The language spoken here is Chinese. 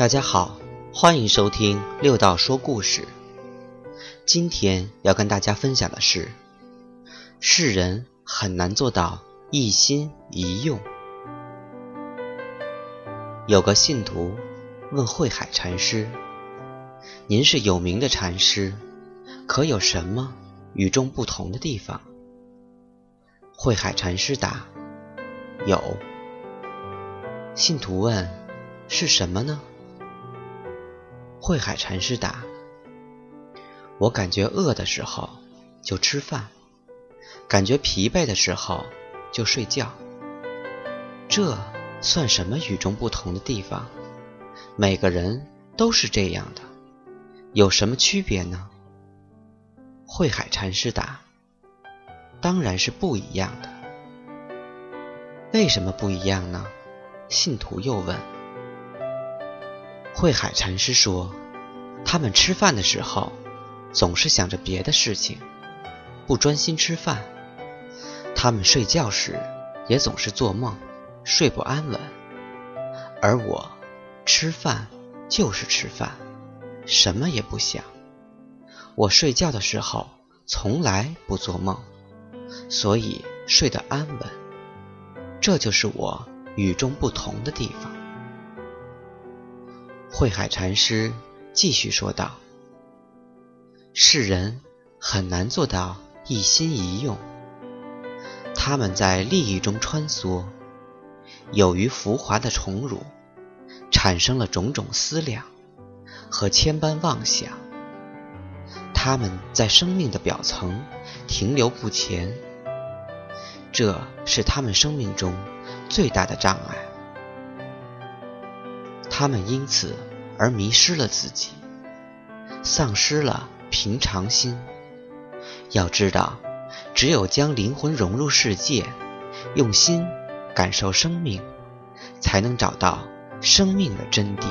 大家好，欢迎收听六道说故事。今天要跟大家分享的是，世人很难做到一心一用。有个信徒问慧海禅师：“您是有名的禅师，可有什么与众不同的地方？”慧海禅师答：“有。”信徒问：“是什么呢？”慧海禅师答：“我感觉饿的时候就吃饭，感觉疲惫的时候就睡觉。这算什么与众不同的地方？每个人都是这样的，有什么区别呢？”慧海禅师答：“当然是不一样的。为什么不一样呢？”信徒又问：“慧海禅师说，他们吃饭的时候总是想着别的事情，不专心吃饭；他们睡觉时也总是做梦，睡不安稳。而我吃饭就是吃饭，什么也不想。我睡觉的时候从来不做梦，所以睡得安稳。这就是我。”与众不同的地方。慧海禅师继续说道：“世人很难做到一心一用，他们在利益中穿梭，由于浮华的宠辱，产生了种种思量和千般妄想。他们在生命的表层停留不前，这是他们生命中。”最大的障碍，他们因此而迷失了自己，丧失了平常心。要知道，只有将灵魂融入世界，用心感受生命，才能找到生命的真谛。